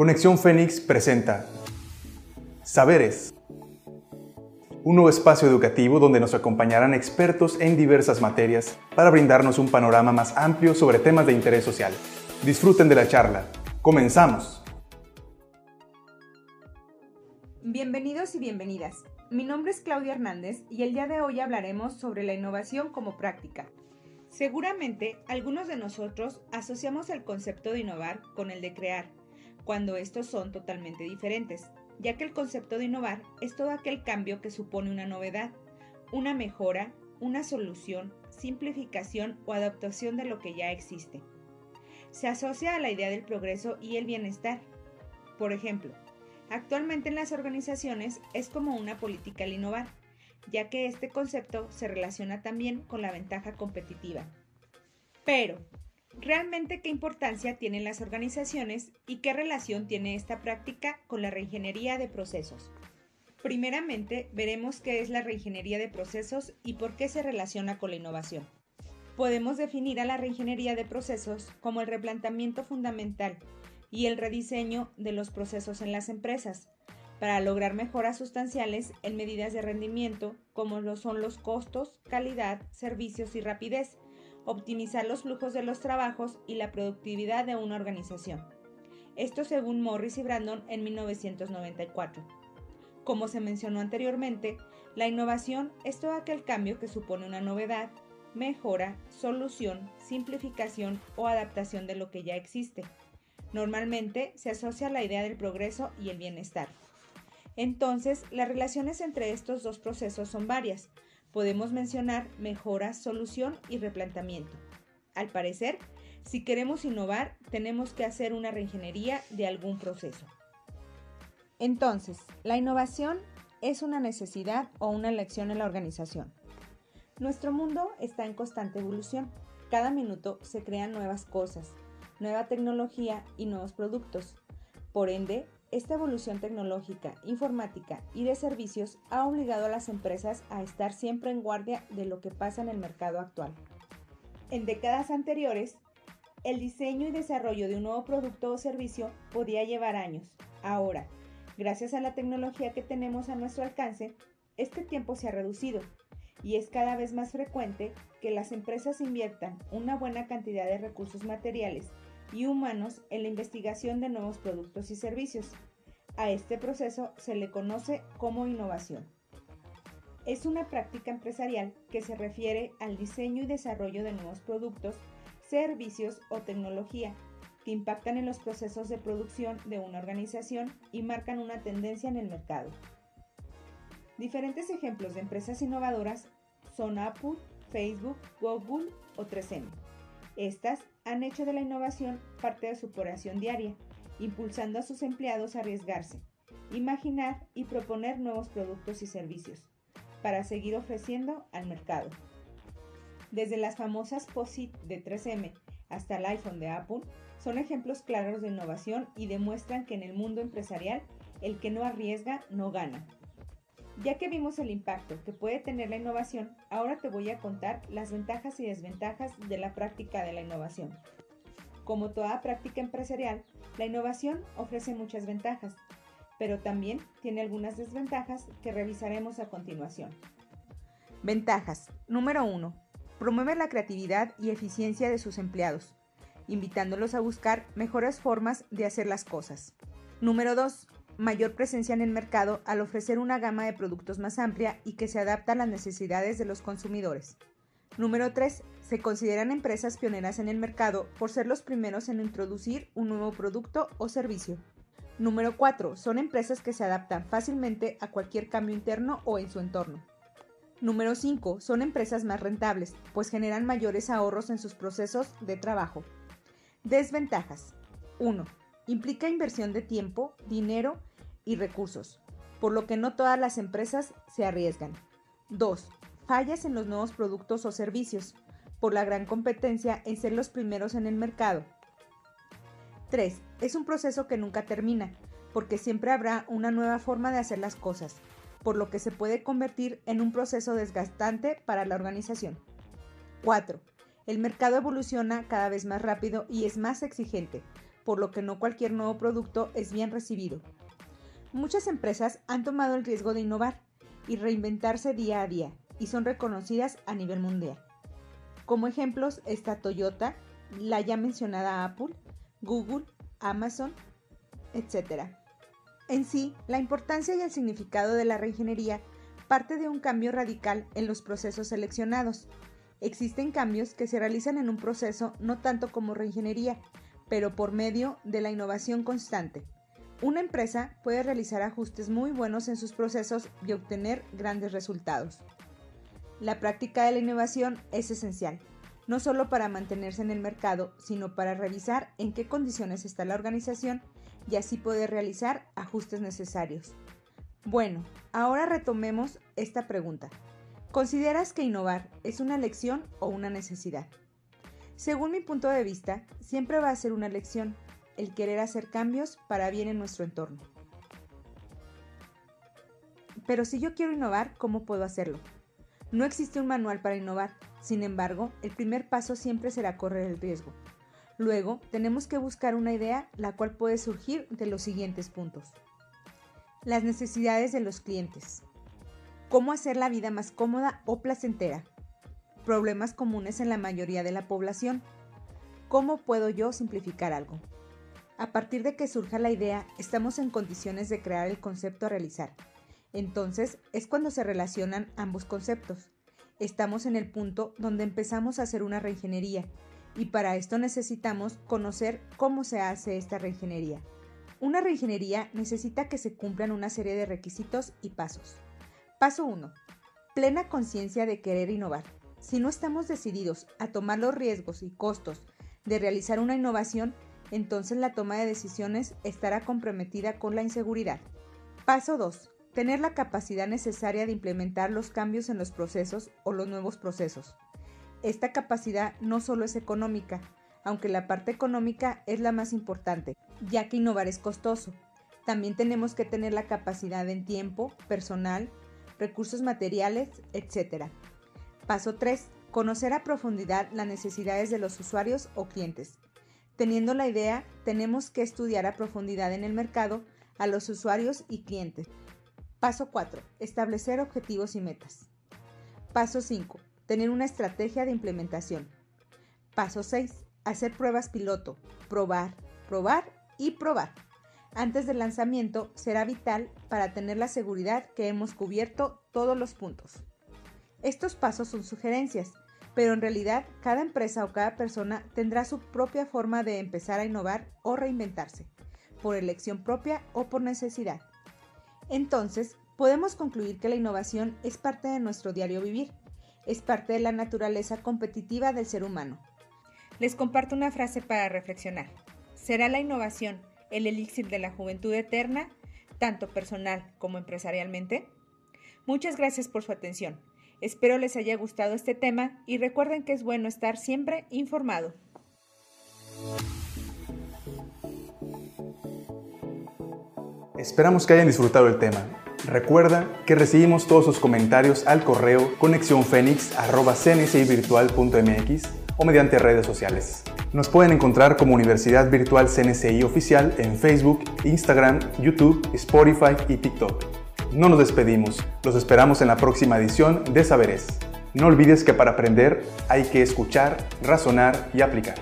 Conexión Fénix presenta Saberes, un nuevo espacio educativo donde nos acompañarán expertos en diversas materias para brindarnos un panorama más amplio sobre temas de interés social. Disfruten de la charla. Comenzamos. Bienvenidos y bienvenidas. Mi nombre es Claudia Hernández y el día de hoy hablaremos sobre la innovación como práctica. Seguramente algunos de nosotros asociamos el concepto de innovar con el de crear cuando estos son totalmente diferentes, ya que el concepto de innovar es todo aquel cambio que supone una novedad, una mejora, una solución, simplificación o adaptación de lo que ya existe. Se asocia a la idea del progreso y el bienestar. Por ejemplo, actualmente en las organizaciones es como una política el innovar, ya que este concepto se relaciona también con la ventaja competitiva. Pero, ¿Realmente qué importancia tienen las organizaciones y qué relación tiene esta práctica con la reingeniería de procesos? Primeramente, veremos qué es la reingeniería de procesos y por qué se relaciona con la innovación. Podemos definir a la reingeniería de procesos como el replanteamiento fundamental y el rediseño de los procesos en las empresas para lograr mejoras sustanciales en medidas de rendimiento como lo son los costos, calidad, servicios y rapidez, optimizar los flujos de los trabajos y la productividad de una organización. Esto según Morris y Brandon en 1994. Como se mencionó anteriormente, la innovación es todo aquel cambio que supone una novedad, mejora, solución, simplificación o adaptación de lo que ya existe. Normalmente se asocia a la idea del progreso y el bienestar. Entonces, las relaciones entre estos dos procesos son varias, Podemos mencionar mejora, solución y replanteamiento. Al parecer, si queremos innovar, tenemos que hacer una reingeniería de algún proceso. Entonces, la innovación es una necesidad o una elección en la organización. Nuestro mundo está en constante evolución. Cada minuto se crean nuevas cosas, nueva tecnología y nuevos productos. Por ende, esta evolución tecnológica, informática y de servicios ha obligado a las empresas a estar siempre en guardia de lo que pasa en el mercado actual. En décadas anteriores, el diseño y desarrollo de un nuevo producto o servicio podía llevar años. Ahora, gracias a la tecnología que tenemos a nuestro alcance, este tiempo se ha reducido y es cada vez más frecuente que las empresas inviertan una buena cantidad de recursos materiales y humanos en la investigación de nuevos productos y servicios. A este proceso se le conoce como innovación. Es una práctica empresarial que se refiere al diseño y desarrollo de nuevos productos, servicios o tecnología que impactan en los procesos de producción de una organización y marcan una tendencia en el mercado. Diferentes ejemplos de empresas innovadoras son Apple, Facebook, Google o 3M. Estas han hecho de la innovación parte de su operación diaria, impulsando a sus empleados a arriesgarse, imaginar y proponer nuevos productos y servicios para seguir ofreciendo al mercado. Desde las famosas POSIT de 3M hasta el iPhone de Apple, son ejemplos claros de innovación y demuestran que en el mundo empresarial el que no arriesga no gana. Ya que vimos el impacto que puede tener la innovación, ahora te voy a contar las ventajas y desventajas de la práctica de la innovación. Como toda práctica empresarial, la innovación ofrece muchas ventajas, pero también tiene algunas desventajas que revisaremos a continuación. Ventajas. Número 1. Promueve la creatividad y eficiencia de sus empleados, invitándolos a buscar mejores formas de hacer las cosas. Número 2 mayor presencia en el mercado al ofrecer una gama de productos más amplia y que se adapta a las necesidades de los consumidores. Número 3. Se consideran empresas pioneras en el mercado por ser los primeros en introducir un nuevo producto o servicio. Número 4. Son empresas que se adaptan fácilmente a cualquier cambio interno o en su entorno. Número 5. Son empresas más rentables, pues generan mayores ahorros en sus procesos de trabajo. Desventajas. 1. Implica inversión de tiempo, dinero y recursos, por lo que no todas las empresas se arriesgan. 2. Fallas en los nuevos productos o servicios, por la gran competencia en ser los primeros en el mercado. 3. Es un proceso que nunca termina, porque siempre habrá una nueva forma de hacer las cosas, por lo que se puede convertir en un proceso desgastante para la organización. 4. El mercado evoluciona cada vez más rápido y es más exigente, por lo que no cualquier nuevo producto es bien recibido. Muchas empresas han tomado el riesgo de innovar y reinventarse día a día y son reconocidas a nivel mundial. Como ejemplos está Toyota, la ya mencionada Apple, Google, Amazon, etc. En sí, la importancia y el significado de la reingeniería parte de un cambio radical en los procesos seleccionados. Existen cambios que se realizan en un proceso no tanto como reingeniería, pero por medio de la innovación constante. Una empresa puede realizar ajustes muy buenos en sus procesos y obtener grandes resultados. La práctica de la innovación es esencial, no solo para mantenerse en el mercado, sino para revisar en qué condiciones está la organización y así poder realizar ajustes necesarios. Bueno, ahora retomemos esta pregunta. ¿Consideras que innovar es una lección o una necesidad? Según mi punto de vista, siempre va a ser una lección el querer hacer cambios para bien en nuestro entorno. Pero si yo quiero innovar, ¿cómo puedo hacerlo? No existe un manual para innovar, sin embargo, el primer paso siempre será correr el riesgo. Luego, tenemos que buscar una idea la cual puede surgir de los siguientes puntos. Las necesidades de los clientes. Cómo hacer la vida más cómoda o placentera. Problemas comunes en la mayoría de la población. ¿Cómo puedo yo simplificar algo? A partir de que surja la idea, estamos en condiciones de crear el concepto a realizar. Entonces es cuando se relacionan ambos conceptos. Estamos en el punto donde empezamos a hacer una reingeniería y para esto necesitamos conocer cómo se hace esta reingeniería. Una reingeniería necesita que se cumplan una serie de requisitos y pasos. Paso 1. Plena conciencia de querer innovar. Si no estamos decididos a tomar los riesgos y costos de realizar una innovación, entonces la toma de decisiones estará comprometida con la inseguridad. Paso 2. Tener la capacidad necesaria de implementar los cambios en los procesos o los nuevos procesos. Esta capacidad no solo es económica, aunque la parte económica es la más importante, ya que innovar es costoso. También tenemos que tener la capacidad en tiempo, personal, recursos materiales, etc. Paso 3. Conocer a profundidad las necesidades de los usuarios o clientes. Teniendo la idea, tenemos que estudiar a profundidad en el mercado a los usuarios y clientes. Paso 4. Establecer objetivos y metas. Paso 5. Tener una estrategia de implementación. Paso 6. Hacer pruebas piloto. Probar, probar y probar. Antes del lanzamiento será vital para tener la seguridad que hemos cubierto todos los puntos. Estos pasos son sugerencias, pero en realidad cada empresa o cada persona tendrá su propia forma de empezar a innovar o reinventarse, por elección propia o por necesidad. Entonces, podemos concluir que la innovación es parte de nuestro diario vivir, es parte de la naturaleza competitiva del ser humano. Les comparto una frase para reflexionar. ¿Será la innovación el elixir de la juventud eterna, tanto personal como empresarialmente? Muchas gracias por su atención. Espero les haya gustado este tema y recuerden que es bueno estar siempre informado. Esperamos que hayan disfrutado el tema. Recuerda que recibimos todos sus comentarios al correo conexiónfénix.cnsivirtual.mx o mediante redes sociales. Nos pueden encontrar como Universidad Virtual CNCI Oficial en Facebook, Instagram, YouTube, Spotify y TikTok. No nos despedimos, los esperamos en la próxima edición de Saberes. No olvides que para aprender hay que escuchar, razonar y aplicar.